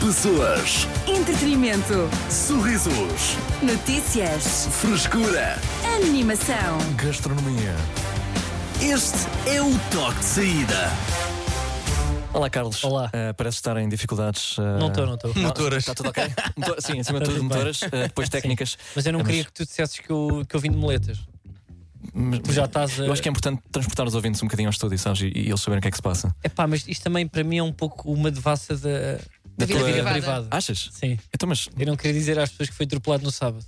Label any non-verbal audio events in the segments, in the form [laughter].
Pessoas, Entretenimento. sorrisos, Notícias. frescura. Animação. Gastronomia. Este é o toque de saída. Olá, Carlos. Olá. Eh, parece estar em dificuldades. eh, Não estou, não estou. Motoras. Está tudo ok? [laughs] Motor- sim, acima de Tá tudo, bem. motoras. eh, depois técnicas. Mas eu não Mas- queria que tu dissesses que eu, que eu vim de moletas. Mas- Tu já estás a. Eu acho que é importante transportar os ouvintes um bocadinho ao estúdio, sabes? E, e eles saberem o que é que se passa. Epá, mas isto também para mim é um pouco uma devassa da, Da vida, tua- privada. Achas? Sim. Então, mas. Eu não queria dizer às pessoas que foi atropelado no sábado.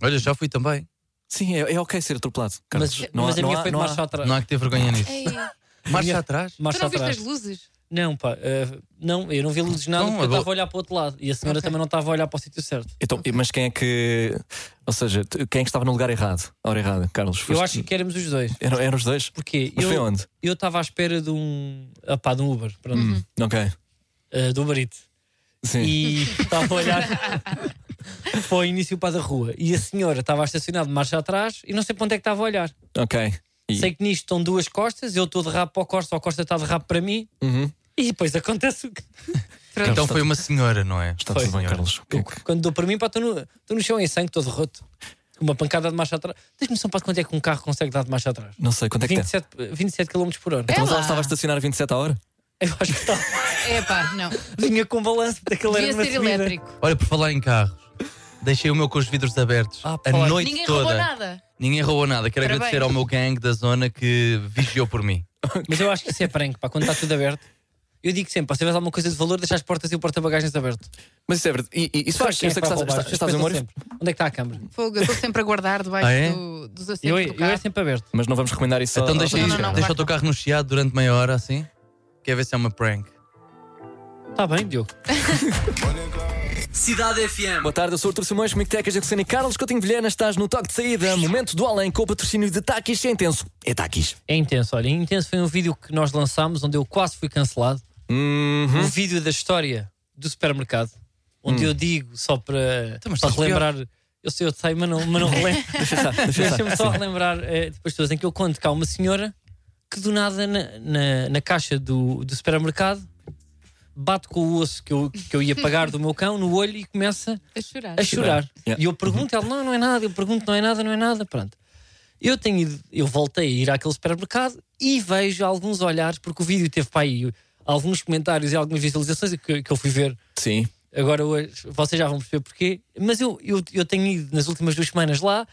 Olha, já fui também. Sim, é, é ok ser atropelado. Carlos. Mas, Não há- mas a não minha há- foi de não há- marcha atrás. Não há que ter vergonha nisso. Ei, Marcha atrás? tu Marcha não viste atrás. as luzes? Não, pá, eh, não, eu não vi luzes nada Não, porque eu eu vou- estava a olhar para o outro lado e a senhora Ok. também não estava a olhar para o sítio certo. Então, Mas quem é que. Ou seja, tu- quem é que estava no lugar errado? A hora errada, Carlos? Eu Foste- acho que éramos os dois. Eram, eram os dois? Porque Mas foi eu onde? eu estava à espera de um. ah, pá, de um Uber, pronto, Hum, ok. Eh, do Eats. Sim. e estava a olhar [laughs] para o início para da rua. E a senhora estava estacionada de marcha atrás e não sei para onde é que estava a olhar. Ok. E- Sei que nisto estão duas costas, eu estou de rabo para o Costa, o Costa está de rabo para mim Uhum. e depois acontece o que. [laughs] Então foi uma senhora, não é? Está Foi. tudo bem. Carlos. É Quando dou para mim, pá, estou no, no chão em sangue, todo roto. Com Uma pancada de marcha atrás. Tens noção para quanto é que um carro consegue dar de marcha atrás? Não sei, quanto é que tem? 27, 27 km por hora. Então, mas É ela lá. estava a estacionar a 27 a hora? Eu acho que está. É pá, não. Vinha com balanço, porque aquilo era Devia uma ser subida. elétrico. Olha, por falar em carros, deixei o meu com os vidros abertos Ah, a pode. noite Ninguém toda. roubou nada. Ninguém roubou nada. Quero Parabéns. agradecer ao meu gang da zona que vigiou por mim. Mas eu acho que isso é prank, pá, quando está tudo aberto. Eu digo sempre, pá, se tiveres alguma coisa de valor, deixa as portas e o porta-bagagens abertos. Mas isso é verdade. E, e, isso faz. Quem Eu é sei que que vai estás, roubar? a sempre, Onde é que está a câmara? Fogo, eu estou sempre a guardar debaixo Ah, é? do- dos assentos Eu, do eu é carro. sempre aberto. mas não vamos recomendar isso Então ao- deixa, ao- não, isso- não, não, deixa o teu carro no chiado durante meia hora assim. Quer ver se é uma prank. Está bem, Diogo. Cidade FM. Boa tarde, eu sou o Artur Simões, comigo Tecas Jacucena e Carlos Coutinho Vilhena. Estás no toque de saída, momento do além com o patrocínio de Takis. É intenso. É Takis. É intenso, olha. Intenso foi um vídeo que nós lançámos onde eu quase fui cancelado. Uhum. Um vídeo da história do supermercado, onde eu digo só para, Então, para relembrar. Eu sei, eu sei, mas não, mas não [laughs] relembro. Deixa estar, deixa. Deixa-me só relembrar eh, depois todas em que eu conto que há uma senhora que do nada na, na, na caixa do, do supermercado bate com o osso que eu, que eu ia pagar do meu cão no olho e começa A chorar. a chorar. Yeah. E eu pergunto, ela, não, não é nada, eu pergunto, não é nada, não é nada, pronto. Eu tenho ido, eu voltei a ir àquele supermercado e vejo alguns olhares, porque o vídeo teve para aí alguns comentários e algumas visualizações que, que eu fui ver Sim. agora hoje, vocês já vão perceber porquê, mas eu, eu, eu tenho ido nas últimas duas semanas lá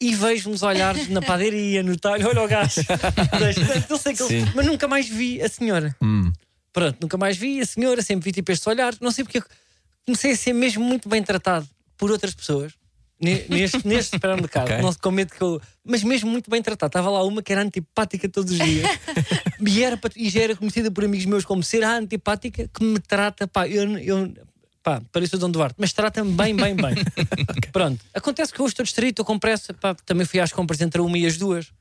e vejo uns olhares na padaria, no talho, olha o gajo. [laughs] eu sei que ele- mas nunca mais vi a senhora. Hum. Pronto, nunca mais vi a senhora, sempre vi tipo este olhar, não sei porque comecei a ser mesmo muito bem tratado por outras pessoas. ne- [laughs] Neste, neste supermercado, Ok. não se com medo que eu. Mas mesmo muito bem tratado. Estava lá uma que era antipática todos os dias [laughs] e, era, e já era conhecida por amigos meus como ser a antipática que me trata, pá, eu, eu pá, pareço o Dom Duarte, mas trata-me bem, bem, bem. [laughs] Pronto, acontece que hoje estou distraído, estou com pressa, pá, também fui às compras entre a uma e as duas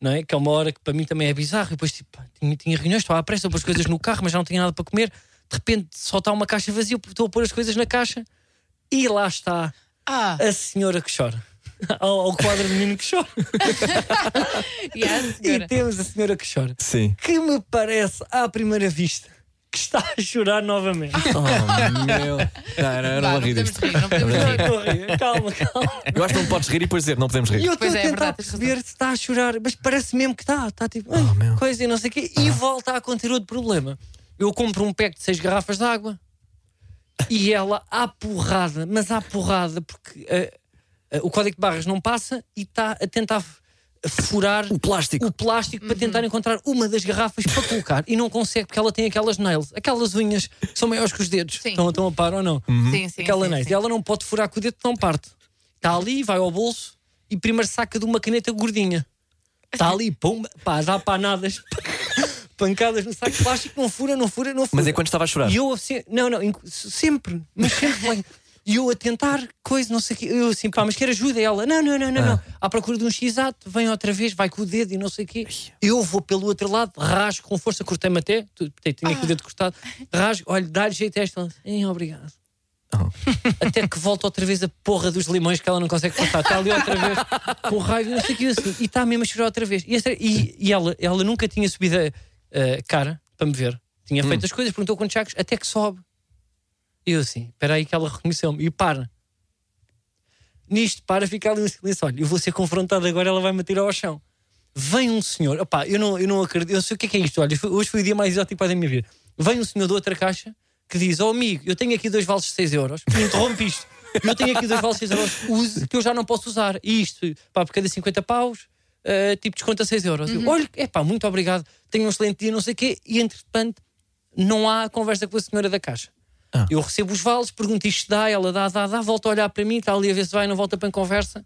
não é? Que é uma hora que para mim também é bizarro. E depois, tipo, tinha, tinha reuniões, estava à pressa, pôr as coisas no carro, mas já não tinha nada para comer. De repente, só está uma caixa vazia, estou a pôr as coisas na caixa e lá está Ah, a senhora que chora. [laughs] Ao, ao quadro menino que chora. [laughs] e a E temos a senhora que chora. Sim. Que me parece, à primeira vista, está a chorar novamente. [laughs] Oh, meu. Não, não, eu não vou não rir disto. rir, não podemos rir. estou a rir. Calma, calma. Eu acho que não podes rir e depois dizer, não podemos E rir. eu estou Pois a é, é tentar verdade, tens perceber se está a chorar, mas parece mesmo que está. Está tipo, ai, Oh, meu. coisa e não sei o quê. E volta a acontecer outro problema. Eu compro um pack de seis garrafas de água e ela à porrada, mas à porrada, porque eh, eh, o código de barras não passa e está a tentar furar O plástico. o plástico para tentar encontrar uma das garrafas para colocar e não consegue porque ela tem aquelas nails, aquelas unhas que são maiores que os dedos. Sim. Estão, estão a par ou não? Sim, sim. aquela sim, nails. sim. E ela não pode furar com o dedo, não parte. Está ali, vai ao bolso e primeiro saca de uma caneta gordinha. Está ali, pum, pá, dá panadas, [laughs] pancadas no saco de plástico, não fura, não fura, não fura. Mas é quando estava a chorar. E eu assim, não, não, sempre, mas sempre bem. E eu a tentar, coisa, não sei o quê. Eu assim, pá, mas quer ajuda? E ela, não, não, não, não, não. À procura de um x-ato, vem outra vez, vai com o dedo e não sei o quê. Eu vou pelo outro lado, rasgo com força, cortei-me até, tinha aqui o dedo cortado, rasgo, olha, dá-lhe jeito a esta. "Ei, obrigado. Oh. Até que volta outra vez a porra dos limões que ela não consegue passar. Está ali outra vez com raiva, não sei o que assim. E está mesmo a chorar outra vez. E, e- e ela, ela nunca tinha subido a a cara para me ver. Tinha feito as coisas, perguntou quantos sacos, até que sobe. E eu assim, espera aí que ela reconheceu-me. E para. Nisto, para, fica ali um silêncio. Olha, eu vou ser confrontado agora, ela vai-me tirar ao chão. Vem um senhor, opá, eu não, eu não acredito, eu sei o que é, que é isto. Olha, hoje foi o dia mais exótico da minha vida. Vem um senhor de outra caixa que diz: Oh amigo, eu tenho aqui dois vales de 6 euros, interrompe isto. [laughs] Eu tenho aqui dois vales de 6 euros, use, que eu já não posso usar. E isto, pá, por cada 50 paus, eh, tipo, desconta 6 euros. Eu, Olha, é pá, muito obrigado, tenho um excelente dia, não sei o quê. E entretanto, não há conversa com a senhora da caixa. Ah. Eu recebo os vales, pergunto isto dá, ela dá, dá, dá, volta a olhar para mim, está ali a ver se vai, não volta para a conversa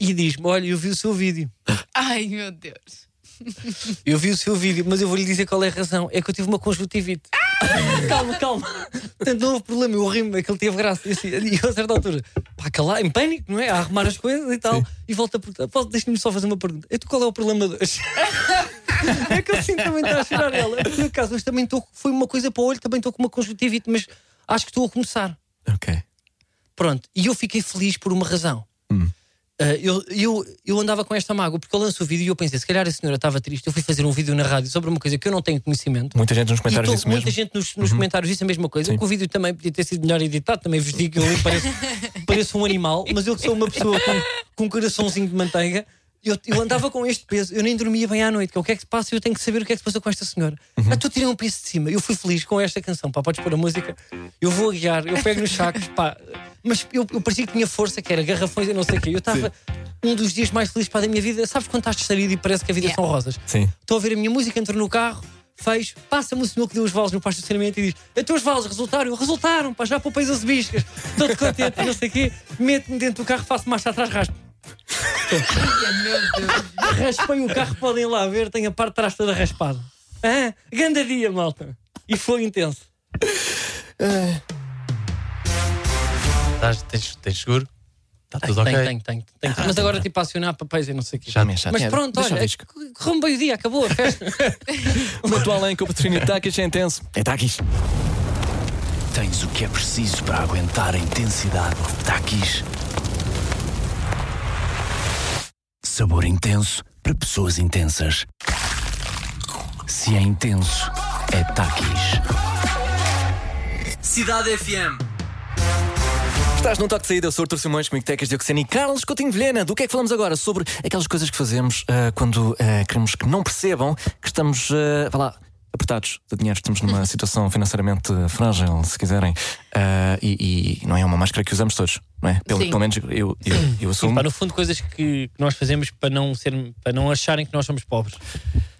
e diz-me: Olha, eu vi o seu vídeo. [laughs] Ai, meu Deus. [laughs] Eu vi o seu vídeo, mas eu vou lhe dizer qual é a razão. É que eu tive uma conjuntivite. [laughs] calma, calma. Portanto, não houve problema. Eu rimo, é que ele teve graça. E, assim, e eu, a certa altura, pá, calar, em pânico, não é? A arrumar as coisas e tal. E volta a perguntar: "Posso- Deixa-me só fazer uma pergunta. E tu, qual é o problema de hoje? É que assim também está a cheirar ela. Por acaso, hoje também estou. Foi uma coisa para o olho, também estou com uma conjuntivite, mas acho que estou a começar. Ok. Pronto, e eu fiquei feliz por uma razão. Ah, eu, eu, eu andava com esta mágoa porque eu lanço o vídeo e eu pensei, se calhar a senhora estava triste. Eu fui fazer um vídeo na rádio sobre uma coisa que eu não tenho conhecimento. Muita gente nos comentários disse muita mesmo. gente nos, nos comentários disse a mesma coisa. Sim. Que o vídeo também podia ter sido melhor editado. Também vos digo que eu pareço, pareço um animal, mas eu que sou uma pessoa com, com um coraçãozinho de manteiga. Eu, eu andava com este peso, eu nem dormia bem à noite. Que é o que é que se passa? Eu tenho que saber o que é que se passou com esta senhora. Ah, tu tirei um peso de cima. Eu fui feliz com esta canção. Pá, podes pôr a música. Eu vou a guiar, eu pego nos sacos. Pá. Mas eu, eu parecia que tinha força, que era garrafões e não sei o quê. Eu estava um dos dias mais felizes para da minha vida. Sabes quando estás distraído e parece que a vida Yeah. são rosas? Sim. Estou a ver a minha música, entro no carro, fecho, passa-me o senhor que deu os vales no de estacionamento e diz: Então os vales resultaram? Eu, Resultaram, pá, já poupei as biscas, todo contente, não sei o quê, meto-me dentro do carro, faço marcha atrás, raspo. Raspei o carro, podem lá ver, tenho a parte de trás toda raspada. Ah, grande dia, malta. E foi intenso. Estás, tens, tens seguro? Está tudo tenho, ok? tenho, tenho, tenho. Mas agora tipo a acionar papéis e não sei o quê. Já me achaste. Mas pronto, deixa olha, correu bem o dia, acabou a festa. [laughs] Muito além com o patrocínio de Takis é intenso. É Takis. Tens o que é preciso para aguentar a intensidade de Takis. Sabor intenso para pessoas intensas. Se é intenso, é Takis. Cidade FM. Estás num toque de saída, eu sou o Artur Simões, comigo Tecas Dioxena e Carlos Coutinho Vilhena. Do que é que falamos agora? Sobre aquelas coisas que fazemos ah, quando ah, queremos que não percebam que estamos, ah, vá lá, apertados de dinheiro, estamos numa [laughs] situação financeiramente frágil, se quiserem. Ah, e, e não é uma máscara que usamos todos, não é? Pelo, pelo menos eu, eu, eu assumo. pá, no fundo, coisas que, que nós fazemos para não, ser, para não acharem que nós somos pobres.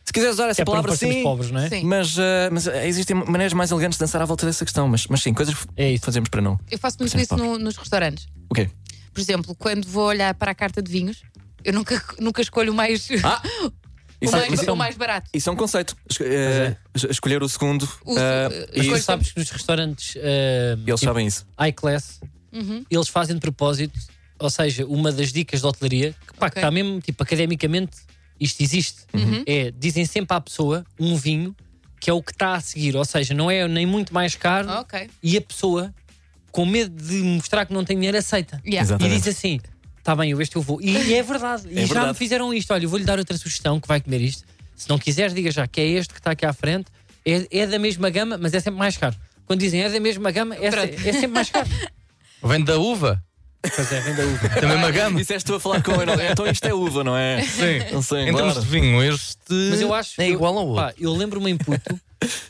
Se quiseres usar essa é para não palavra, parecermos sim. pobres, não é? Sim. Mas, ah, mas existem maneiras mais elegantes de dançar à volta dessa questão. Mas, mas sim, coisas que É isso. fazemos para não. Eu faço muito isso no- nos restaurantes. O quê? Por exemplo, quando vou olhar para a carta de vinhos, eu nunca, nunca escolho mais, Ah! [laughs] o Isso, é- mais, isso é o um- mais barato. isso é um conceito. Es- eh, es- Escolher o segundo. O- eh, e sabes que nos restaurantes uh, eles tipo, sabem isso. high class, Uhum. eles fazem de propósito, ou seja, uma das dicas de hotelaria, que, pá, que Ok. está mesmo, tipo, academicamente, isto existe, Uhum. é, dizem sempre à pessoa um vinho que é o que está a seguir, ou seja, não é nem muito mais caro Ah, ok. e a pessoa, com medo de mostrar que não tem dinheiro, aceita. Yeah. E diz assim: está bem, eu este eu vou. E, é verdade. E É já verdade. me fizeram isto. Olha, eu vou-lhe dar outra sugestão que vai comer isto. Se não quiseres, diga já que é este que está aqui à frente. É, é da mesma gama, mas é sempre mais caro. Quando dizem é da mesma gama, é, é sempre mais caro. [laughs] Vem da uva? pois é, vem da uva. Da mesma gama? Disseste tu a falar com ele. Então isto é uva, não é? Sim. Não sei, Em termos de vinho, este Mas eu acho. é igual ao outro. Pá, eu lembro-me em puto,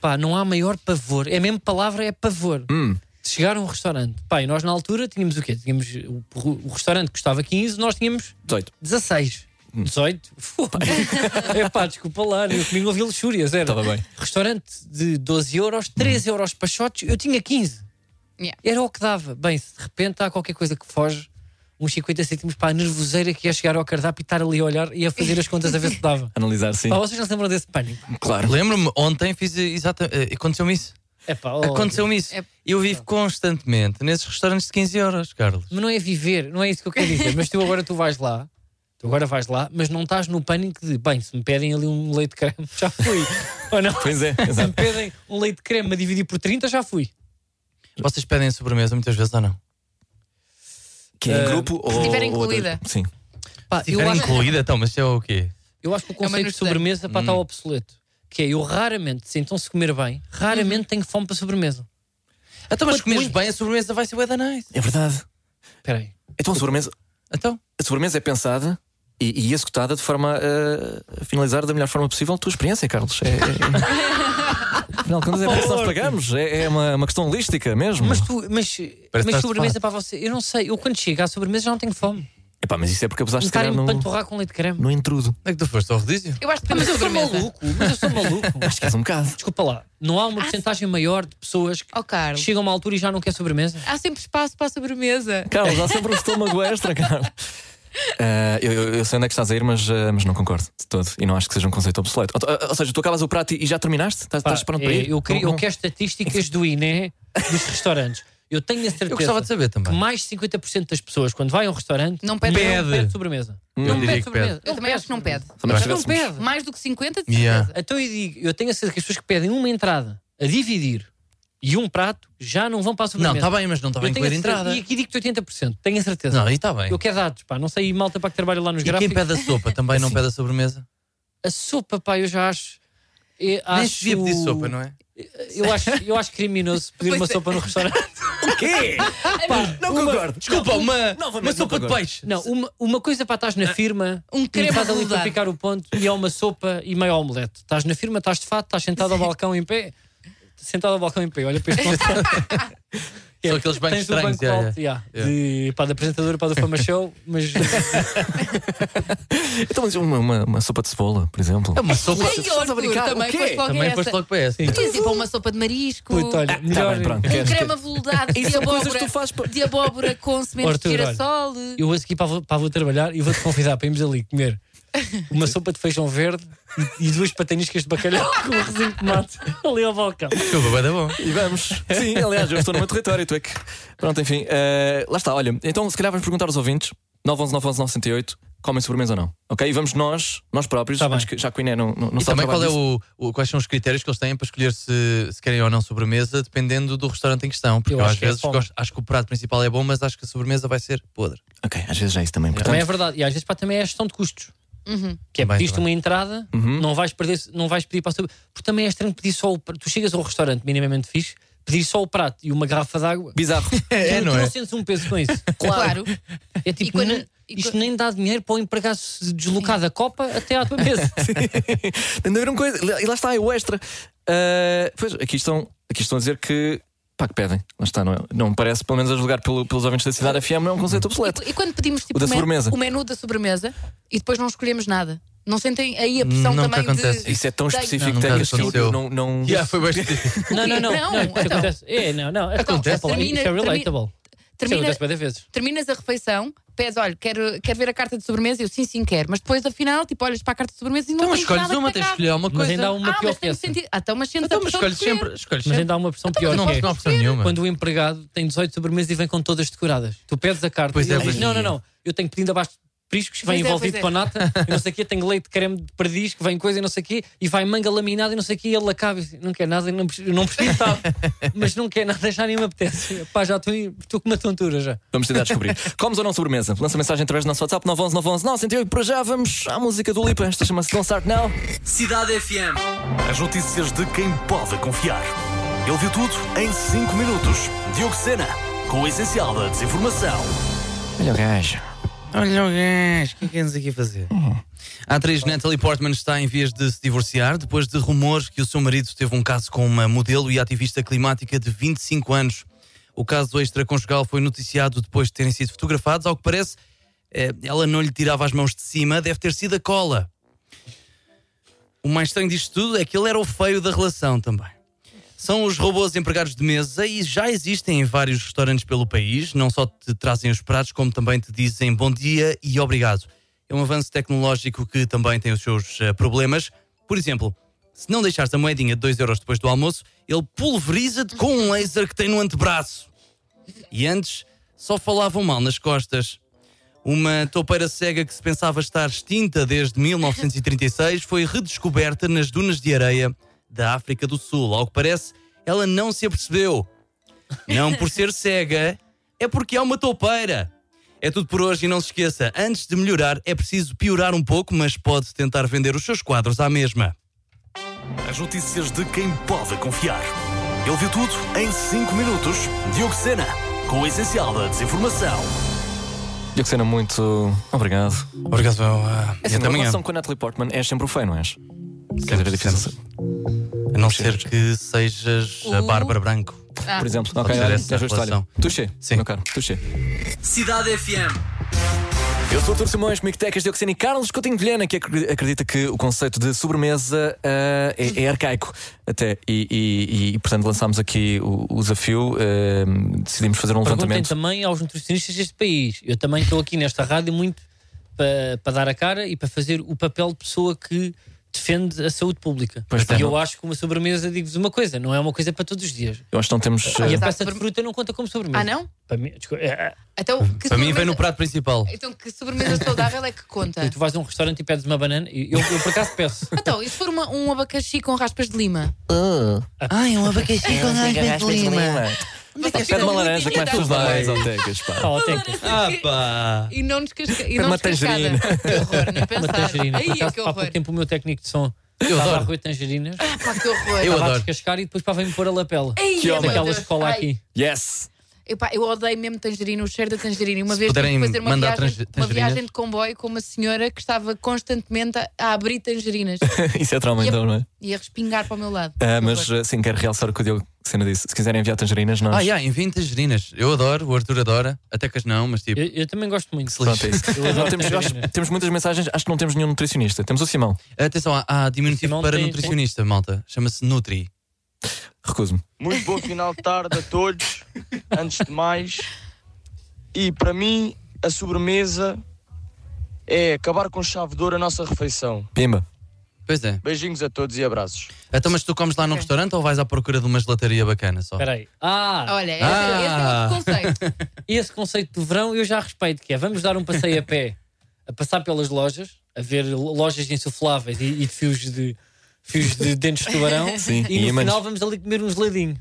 pá, não há maior pavor. É a mesma palavra, é pavor. Hum. De chegar a um restaurante. Pá, e nós na altura tínhamos o quê? Tínhamos o, o restaurante custava 15, nós tínhamos 18. 16. 18? é pá, desculpa lá, eu comigo não havia luxúrias. Era Estava bem. restaurante de 12 euros, 13 euros para shots, eu tinha 15. Yeah. Era o que dava. Bem, se de repente há qualquer coisa que foge, uns 50 cêntimos para a nervoseira que ia chegar ao cardápio e estar ali a olhar e a fazer as contas a ver se dava. [laughs] Analisar, sim. Pá, vocês não se lembram desse pânico? Claro. Lembro-me, ontem fiz exatamente. Aconteceu-me isso. É pá, oh, Aconteceu-me isso. É- Eu vivo constantemente nesses restaurantes de 15 euros, Carlos. Mas não é viver, não é isso que eu quero dizer. Mas tu agora tu vais lá, tu agora vais lá, mas não estás no pânico de, bem, se me pedem ali um leite de creme, [laughs] já fui. Ou não? Pois é, Se me exato. pedem um leite de creme a dividir por 30, já fui. Vocês pedem sobremesa muitas vezes ou não? Que é em Eh, grupo ou. tiver ou- incluída. Sim. Pá, Se tiver incluída, então, mas isso é o quê? eu acho que o É conceito de noção. sobremesa está obsoleto. Que é, eu raramente, se então se comer bem, raramente tenho fome para sobremesa. Então, mas muito- bem, a sobremesa vai ser bué da nice. É verdade. Espera aí. Então a sobremesa, Então, a sobremesa é pensada e, e executada de forma a, a finalizar da melhor forma possível a tua experiência, Carlos. É, é, é... [laughs] Afinal contas, é por isso que nós pagamos. É, é uma, uma questão holística mesmo. Mas tu, mas, mas sobremesa para você, eu não sei, eu quando chego à sobremesa já não tenho fome. Epá, mas isso é porque abusaste de calhar querem no, panturrar com leite de creme. no intrudo. é que tu foste ao rodízio? Eu acho que Mas temos eu sou maluco, mas eu sou maluco. Acho que és um bocado. Desculpa lá, não há uma porcentagem maior de pessoas que Ó Carlos, chegam a uma altura e já não quer sobremesa? há sempre espaço para a sobremesa. Carlos, há sempre um estômago extra, Carlos. Ah, eu, eu- eu sei onde é que estás a ir, mas, ah, mas não concordo de todo. E não acho que seja um conceito obsoleto. Ou, ou seja, tu acabas o prato e já terminaste? Estás, Pá, estás pronto é, para ir? eu, queria, Não- eu não- quero estatísticas do INE dos restaurantes. Eu tenho a certeza Eu gostava de saber que também. mais de 50% das pessoas, quando vai a um restaurante, Não pede. Pede. pede sobremesa. Eu Não diria pede que sobremesa. pede. Eu também acho que não pede. Também Eu acho se Não pede. Mais do que 50, de Yeah. certeza. Então eu digo, eu tenho a certeza que as pessoas que pedem uma entrada a dividir e um prato já não vão para a Não, sobremesa. está bem, mas não está Eu bem incluir a a certeza- entrada. E aqui digo-te 80%, tenho a certeza. Não, aí está bem. Eu quero dados, pá, não sei, malta para que trabalha lá nos E quem gráficos. pede a sopa [laughs] também não pede a sobremesa? A sopa, pá, eu já acho. Eu Nem acho... se devia pedir sopa, não é? Eu acho, eu acho criminoso pedir Pois uma é. sopa no restaurante. [laughs] Quê? Não concordo. Desculpa, uma, uma sopa de peixe. Não, uma, uma coisa para estás na firma Um creme estás ali para picar o ponto e é uma sopa e meio omelete. Estás na firma, estás de fato, estás sentado ao balcão em pé. Sentado ao balcão em pé, olha para este [laughs] São aqueles bancos o estranhos, banco yeah, alto, yeah. yeah, de, pá, da apresentadora para do Fama [laughs] Show, mas [laughs] Então, mas uma, uma, uma sopa de cebola, por exemplo. É uma sopa. Ei, estás a Arthur, brincar? também O quê? foste logo Também foste logo para essa. Ir para uma sopa de marisco. puto, olha, Tá melhor. bem, pronto. Um Queres- creme aveludado de abóbora, tu de abóbora com sementes de girassol. Eu vou seguir para, para vou trabalhar e vou-te convidar para irmos ali comer uma sopa de feijão verde e, e duas pataniscas de bacalhau [laughs] com um arrozinho de tomate ali ao balcão. Desculpa, vai dar bom. E vamos. Sim, aliás, eu estou no meu território, tu é que. Pronto, enfim. eh, lá está, olha. Então, se calhar vamos perguntar aos ouvintes: 911 911 968 comem sobremesa ou não? Ok? E vamos nós, nós próprios, Tá acho que já que o Iné não, não, não E sabe também qual é o, o- quais são os critérios que eles têm para escolher se, se querem ou não sobremesa, dependendo do restaurante em questão. Porque Eu eu, acho às que é vezes fome. gosto- acho que o prato principal é bom, mas acho que a sobremesa vai ser podre. Ok, às vezes já é isso também. Portanto, Também é verdade. E às vezes pá, também é a gestão de custos. Uhum. Que é Também, pediste uma entrada, Uhum. não, vais perder, não vais pedir para sobremesa. Porque também é estranho pedir só o prato. Tu chegas a um restaurante minimamente fixe, pedir só o prato e uma garrafa de água. Bizarro. [laughs] É, tu não é? sentes um peso com isso. [laughs] Claro. É tipo, E quando- isto nem dá dinheiro para o empregado se deslocar da copa até à tua mesa. [laughs] Tem de haver uma coisa. E lá está, é o extra. Ah, pois, aqui estão, aqui estão a dizer que. Pá, que pedem. Lá está, não, é? não me parece, pelo menos a julgar pelo- pelos ouvintes da cidade FM, é um conceito obsoleto. E, e quando pedimos tipo, O da o, men- sobremesa. o menu da sobremesa e depois não escolhemos nada? Não sentem aí a pressão Nunca também acontece de. Isso é tão específico, Não, nunca Tecas, que eu não. não... [laughs] Yeah, foi bastante. [laughs] Não, não, não. Não, não, então. acontece. É, não, não. Acontece. Isso é Termina- relatable. Termina, vezes. terminas a refeição, pedes, olha, quero, quero ver a carta de sobremesa, eu sim, sim, quero. Mas depois, afinal, tipo, olhas para a carta de sobremesa e não Então, mas tens escolhes nada uma, tens de escolher alguma Mas coisa. ainda há uma Ah, pior mas que tem essa. sentido. Ah, então, mas sentes Então, a mas escolhes sempre. Escolhes Mas ainda há uma versão Então, pior. mas Não, que é não há opção nenhuma. Quando o empregado tem 18 sobremesas e vem com todas decoradas. Tu pedes a carta Pois e é, diz: é. Não, não, não. Eu tenho pedido abaixo de priscos, vem Pois é, envolvido pois é. com nata, e não sei o quê, tenho leite de creme de perdiz, que vem coisa e não sei o quê, e vai manga laminada e não sei o quê, e ele acaba e diz, não quer nada, não, não percebi metade, [laughs] mas não quer nada, já nem me apetece. Pá, já estou com uma tontura já. Vamos tentar descobrir. [laughs] Comes ou não sobremesa? Lança mensagem através do nosso WhatsApp 911 911 908. Para já vamos à música do Lipa. Esta chama-se Don't Start Now. Cidade FM. As notícias de quem pode confiar. Ele viu tudo em 5 minutos. Diogo Sena, com o essencial da desinformação. Olha o gajo. Olha o gajo, o que é que andas aqui a fazer? A atriz Natalie Portman está em vias de se divorciar depois de rumores que o seu marido teve um caso com uma modelo e ativista climática de 25 anos. O caso extraconjugal foi noticiado depois de terem sido fotografados. Ao que parece, eh, ela não lhe tirava as mãos de cima, deve ter sido a cola. O mais estranho disto tudo é que ele era o feio da relação também. São os robôs empregados de mesa e já existem em vários restaurantes pelo país. Não só te trazem os pratos, como também te dizem bom dia e obrigado. É um avanço tecnológico que também tem os seus eh, problemas. Por exemplo, se não deixares a moedinha de 2 euros depois do almoço, ele pulveriza-te com um laser que tem no antebraço. E antes, só falavam mal nas costas. Uma toupeira cega que se pensava estar extinta desde 1936 foi redescoberta nas dunas de areia da África do Sul. Ao que parece, ela não se apercebeu. Não por ser [laughs] cega, é porque é uma toupeira. É tudo por hoje e não se esqueça, antes de melhorar é preciso piorar um pouco, mas pode tentar vender os seus quadros à mesma. As notícias de quem pode confiar. Ele viu tudo em 5 minutos. Diogo Sena, com o essencial da desinformação. Diogo Sena, muito obrigado. Obrigado, uh, É e assim, a relação com a Natalie Portman és sempre o feio, não és? Quer dizer, é difícil. A não ser que sejas a Uh. Bárbara Branco. Ah, Por exemplo, ok, olha, essa é olha. relação. Tuxê, Sim. meu caro, tuxê. Cidade FM. Eu sou o Artur Simões, comigo Tecas, Diogo Sena e Carlos Coutinho de Vilhena, que acre- acredita que o conceito de sobremesa ah, é, é arcaico até. E, e- e, portanto, lançámos aqui o, o desafio, ah, decidimos fazer um Perguntem levantamento. também aos nutricionistas deste país. Eu também estou aqui nesta rádio muito para para dar a cara e para fazer o papel de pessoa que defende a saúde pública. Pois e é. eu acho que uma sobremesa, digo-vos uma coisa, não é uma coisa para todos os dias. Eu acho que não temos. E ah, a Exato, peça de fruta não conta como sobremesa. Ah, não? Para mim, desculpa, é, é, Então, que Para mim, vem sobremesa- no prato principal. Então, que sobremesa saudável é que conta? tu vais a um restaurante e pedes uma banana, e eu, eu por acaso peço. Então, e se for uma- um abacaxi com raspas de lima? Ai, um abacaxi com raspas de lima. Pede uma laranja, como é que tu vais ao Tecas, pá? Ah. Ah, pá. E não descasca... e Uma não descascada. tangerina. Que horror, nem Uma pensar. tangerina. Por Ai, acaso, que há pouco horror. tempo o meu técnico de som Eu estava a adoro. roer tangerinas, Pá, que horror. Eu estava a adoro. descascar e depois para vem-me pôr a lapela. Ai, Que homem. Daquela Deus. escola Ai, aqui. Yes! Epá, eu odeio mesmo tangerina, o cheiro da tangerina. E Uma Se vez tive puderem que fazer uma mandar viagem, tange- uma tangerinas. viagem de comboio com uma senhora que estava constantemente a, a abrir tangerinas [laughs] Isso é trauma, então, não é? e a respingar para o meu lado. Ah, Que mas horror. ah, sim, quero realçar o que o Diogo Sena disse. Se quiserem enviar tangerinas, nós. Ah, yeah, enviem tangerinas. Eu adoro, o Arthur adora. Até que as não, mas tipo. Eu, eu também gosto muito. Pronto, é isso. Não, temos, acho- temos muitas mensagens, acho que não temos nenhum nutricionista. Temos o Simão. Atenção, há, há diminutivo para tem- nutricionista, malta. Chama-se Nutri. Recuso-me. Muito bom final de tarde a todos. Antes de mais, e para mim, a sobremesa é acabar com chave de ouro a nossa refeição. Pimba. Pois é. Beijinhos a todos e abraços. Então, mas tu comes lá no restaurante ou vais à procura de uma gelataria bacana só? Espera aí. Ah, Olha, esse, Ah. esse é outro conceito. [laughs] esse conceito do verão eu já respeito, que é vamos dar um passeio a pé, a passar pelas lojas, a ver lojas insufláveis e, e de fios de fios de dentes de tubarão [laughs] Sim, e e no ímãs. final vamos ali comer um geladinho.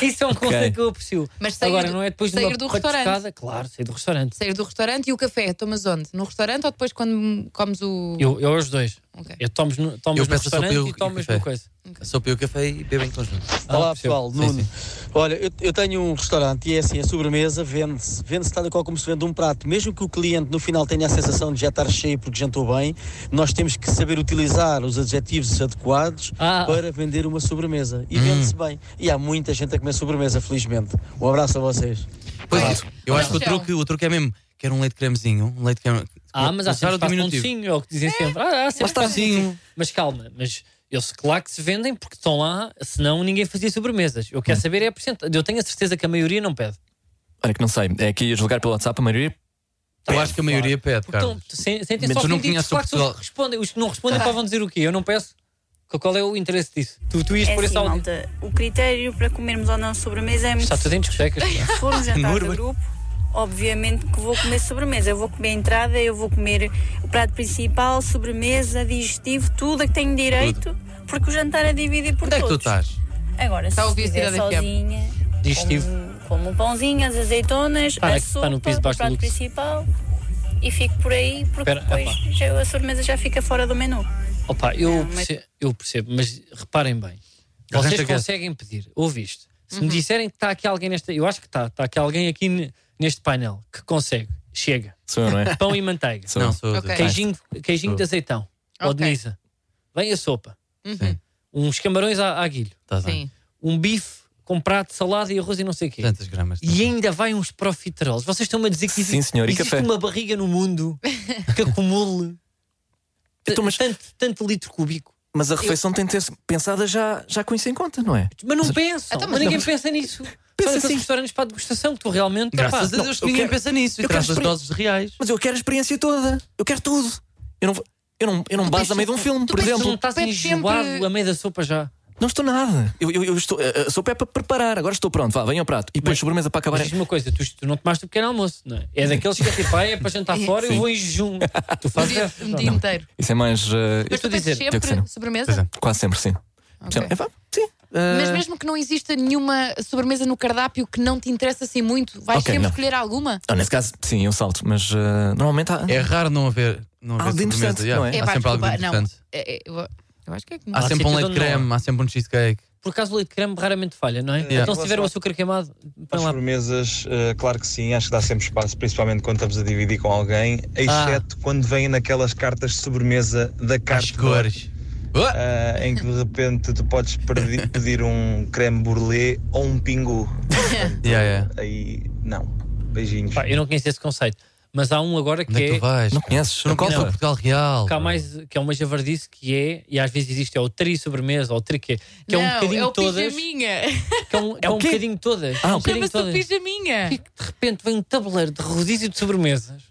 Isso é um conceito que eu aprecio. Mas sair Agora, do- não é depois de sair uma do restaurante. patuscada? Claro, sair do restaurante. Sair do restaurante e o café, tomas onde? No restaurante ou depois quando comes o. Eu, eu aos dois. Ok. Eu tomo no, tomas Eu no a restaurante e o- e o tomas café. no coisa. A sopa e o café e bebem em conjunto. Olá Ah, pessoal, Sim, Nuno. sim. Olha, eu, eu tenho um restaurante e é assim, a sobremesa vende-se. Vende-se tal e qual como se vende um prato. Mesmo que o cliente no final tenha a sensação de já estar cheio porque jantou bem, nós temos que saber utilizar os adjetivos adequados Ah. para vender uma sobremesa. Hum. E vende-se bem. E há muita gente a comer sobremesa, felizmente. Um abraço a vocês. Pois é. Eu acho que o truque, o truque é mesmo. Quero um leite cremezinho. Um leite creme. Ah, mas há sempre o espaço para um docinho, é o que dizem sempre. Ah, há sempre está espaço para um sim. docinho. Mas calma, mas eu sei claro que se vendem porque estão lá, senão ninguém fazia sobremesas. Eu Hum. quero saber é a porcentagem. Eu tenho a certeza que a maioria não pede. Olha que não sei. É aqui a julgar pelo WhatsApp, a maioria. Eu acho que a maioria pede, Então, Carlos. se- sentem Mas só tu não conheces claro que Portugal. respondem. Os que não respondem para vão dizer o quê? Eu não peço. Qual é o interesse disso? Tu, tu ias É por assim, áudio. malta, o critério para comermos ou não sobremesa é muito Está tudo em discotecas. Se for um jantar de grupo, obviamente que vou comer sobremesa. Eu vou comer a entrada, eu vou comer o prato principal, sobremesa, digestivo, tudo a que tenho direito, porque o jantar é dividido por Onde é que tu todos. estás? Agora, Está se estiver FM. sozinha, Digestivo. como, como um pãozinho, as azeitonas, Pá, a é sopa, no piso o prato luxo. principal e fico por aí, porque Espera, depois já- a sobremesa já fica fora do menu. Opa, eu, Não, mas- percebo, eu percebo, mas reparem bem. Vocês que é. conseguem pedir, ouviste? Se me disserem que está aqui alguém nesta. Eu acho que está, está aqui alguém aqui neste painel que consegue, chega. Sou eu, não é? [laughs] Pão e manteiga. Sou Não, eu. sou Ok. Queijinho, queijinho Sou. de azeitão. Ou de. Nisa. Vem a sopa. Uhum. Uns camarões aguilho. Estás bem. Sim. Um bife com prato salada e arroz e não sei o quê. Tantas gramas. E ainda vai uns profiteroles. Vocês estão-me a dizer que Sim, senhor, e existe café? uma barriga no mundo que acumule [laughs] Então, mas- tanto, tanto litro cúbico. Mas a refeição tem de ter pensada já, já com isso em conta, não é? Mas não pensam. Então, mas mas ninguém pensa nisso. Pensa aqueles assim. restaurantes para a degustação que tu realmente. Graças opá, a Deus eu ninguém quero- pensa nisso e eu traz as doses reais. Mas eu quero a experiência toda. Eu quero tudo. Eu não, eu não, eu não baso a meio de um filme, tu por pensas Tu não exemplo. estás enjoado sempre- a meio da sopa já. Não estou nada. Eu, eu, eu estou, a sopa é para preparar. Agora estou pronto. Vá, venha ao prato. E depois sobremesa para acabar. Mas diz-me uma coisa, tu, tu não tomaste o pequeno almoço, não é? É daqueles que é tipo, ah, é para jantar [laughs] fora, eu Sim. vou em jejum. [laughs] Tu Um fazes dia, essa? um dia inteiro. Isso é mais. uh, Mas tu a dizer, Sena. sempre sobremesa? É. quase sempre, sim. Ok. É, vá, sim. Mas mesmo que não exista nenhuma sobremesa no cardápio que não te interessa assim muito, vais Ok, sempre não. escolher alguma? não, nesse caso, sim, eu salto. Mas uh, normalmente há. É raro não haver, não haver Algo de sobremesa. interessante, yeah. não é? Há Epá, sempre algo de desculpa, não. interessante. É, é, eu, eu acho que é que não. Há Há sempre um leite onde não há. creme, há sempre um cheesecake. Por acaso o leite creme raramente falha, não é? Yeah. Então se tiver o açúcar queimado, põe As lá. sobremesas, eh, claro que sim, acho que dá sempre espaço, principalmente quando estamos a dividir com alguém, exceto quando vêm naquelas cartas de sobremesa da carta. cores. Ah, em que de repente tu podes perdi- pedir um creme brulee ou um pingu. [laughs] Yeah, yeah. Aí não. Beijinhos. Pá, eu não conheço esse conceito. Mas há um agora que Onde é que é. tu vais? Não conheces? Não conheces o Não. Portugal Real. Que, há mais, que é uma javardice que é, e às vezes existe, é o tri sobremesa, ou o tri que que é um não, bocadinho é o todas. pijaminha. Que é um, é o um bocadinho todas. Ah, é um Chama-se o pijaminha. E de repente vem um tabuleiro de rodízio de sobremesas.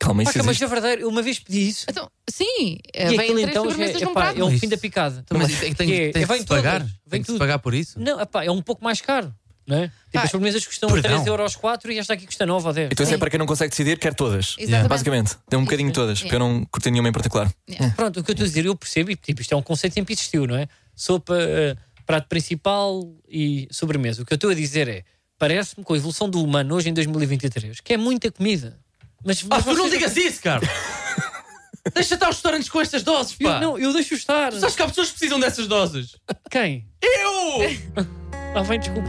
Calma, isso que é uma existe. javardeira. Eu uma vez pedi isso. Então, sim, E vem três aquilo então já sobremesas é, num epá, prato. é o Mas fim da picada. Então, mas tem, tem, Que é- tem que vem se pagar? todas, Tem vem que se tudo. pagar por isso? Não, epá, é um pouco mais caro. Não é? Tipo, Pá, as sobremesas custam perdão. 3 euros 4 e esta aqui custa 9 ou 10. Então isso é para quem não consegue decidir, quer todas. Exatamente. Basicamente, tem um bocadinho de todas, porque eu não curti nenhuma em particular. Pronto, o que eu estou a dizer, eu percebo, e tipo, isto é um conceito que sempre existiu, não é? Sopa, eh, prato principal e sobremesa. O que eu estou a dizer é, parece-me com a evolução do humano hoje em 2023, que é muita comida. Mas, Ah, mas tu não digas isso, cara! [laughs] Deixa estar os restaurantes com estas doses, Eu, pá! não, eu deixo estar. Tu sabes que há pessoas que precisam dessas doses? Quem? Eu! [laughs] Ah, vem, desculpa.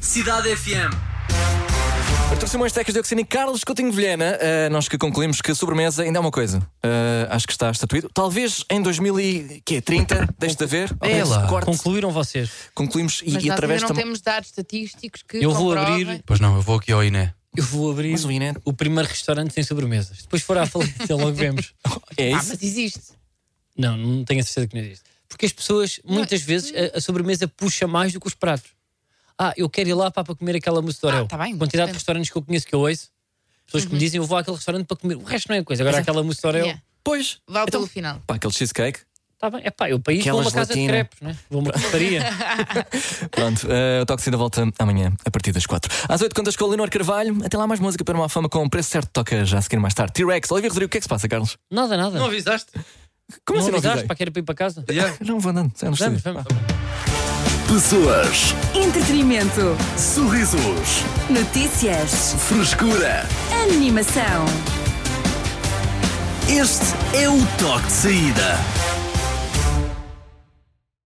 Cidade FM. Artur Simões, Tecas de Oxina e Carlos Coutinho Vilhena, eh, nós que concluímos que a sobremesa ainda é uma coisa. Eh, acho que está estatuído. Talvez em 2030, deixe de haver. É lá. corte. Concluíram vocês. Concluímos e, Mas e nós através ainda não tam- temos dados estatísticos que Eu vou comprovem. abrir- Pois não, eu vou aqui ao Iné. Eu vou abrir Mas o Iné- o primeiro restaurante sem sobremesas. Depois for à falência, logo vemos. [laughs] É Ah, isso? mas existe. Não, não tenho a certeza que não existe. Porque as pessoas, muitas vezes, a, a sobremesa puxa mais do que os pratos. Ah, eu quero ir lá pá, para comer aquela mousse de Orel. Ah, tá bem, Quantidade de restaurantes que eu conheço que eu ouço, pessoas que me dizem eu vou àquele restaurante para comer. O resto não é coisa. Agora aquela mousse de Orel, Yeah. Pois. Vale Então, pelo final. pá, aquele cheesecake. Está bem. É pá, eu para isso vou uma casa de crepes, né? vou a uma repostaria. [laughs] Pronto, eh, o Toque da volta amanhã, a partir das 4. Às 8 contas com o Leonor Carvalho. Até lá mais música para uma fama com preço certo. Toca já a seguir mais tarde. T-Rex, Olivia Rodrigo, o que é que se passa, Carlos? nada, nada. Não avisaste? Como não assim não avisaste para que era para ir para casa? Não vou andando. Vamos, vamos. Pessoas, Entretenimento. sorrisos, Notícias. frescura. Animação. Este é o toque de saída.